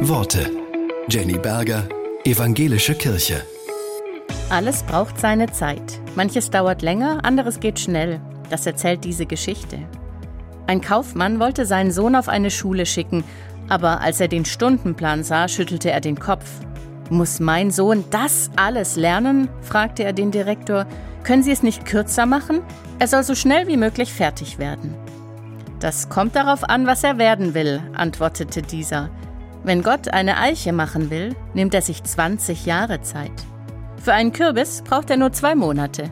Worte. Jenny Berger, Evangelische Kirche. Alles braucht seine Zeit. Manches dauert länger, anderes geht schnell. Das erzählt diese Geschichte. Ein Kaufmann wollte seinen Sohn auf eine Schule schicken, aber als er den Stundenplan sah, schüttelte er den Kopf. Muss mein Sohn das alles lernen? fragte er den Direktor. Können Sie es nicht kürzer machen? Er soll so schnell wie möglich fertig werden. Das kommt darauf an, was er werden will, antwortete dieser. Wenn Gott eine Eiche machen will, nimmt er sich 20 Jahre Zeit. Für einen Kürbis braucht er nur zwei Monate.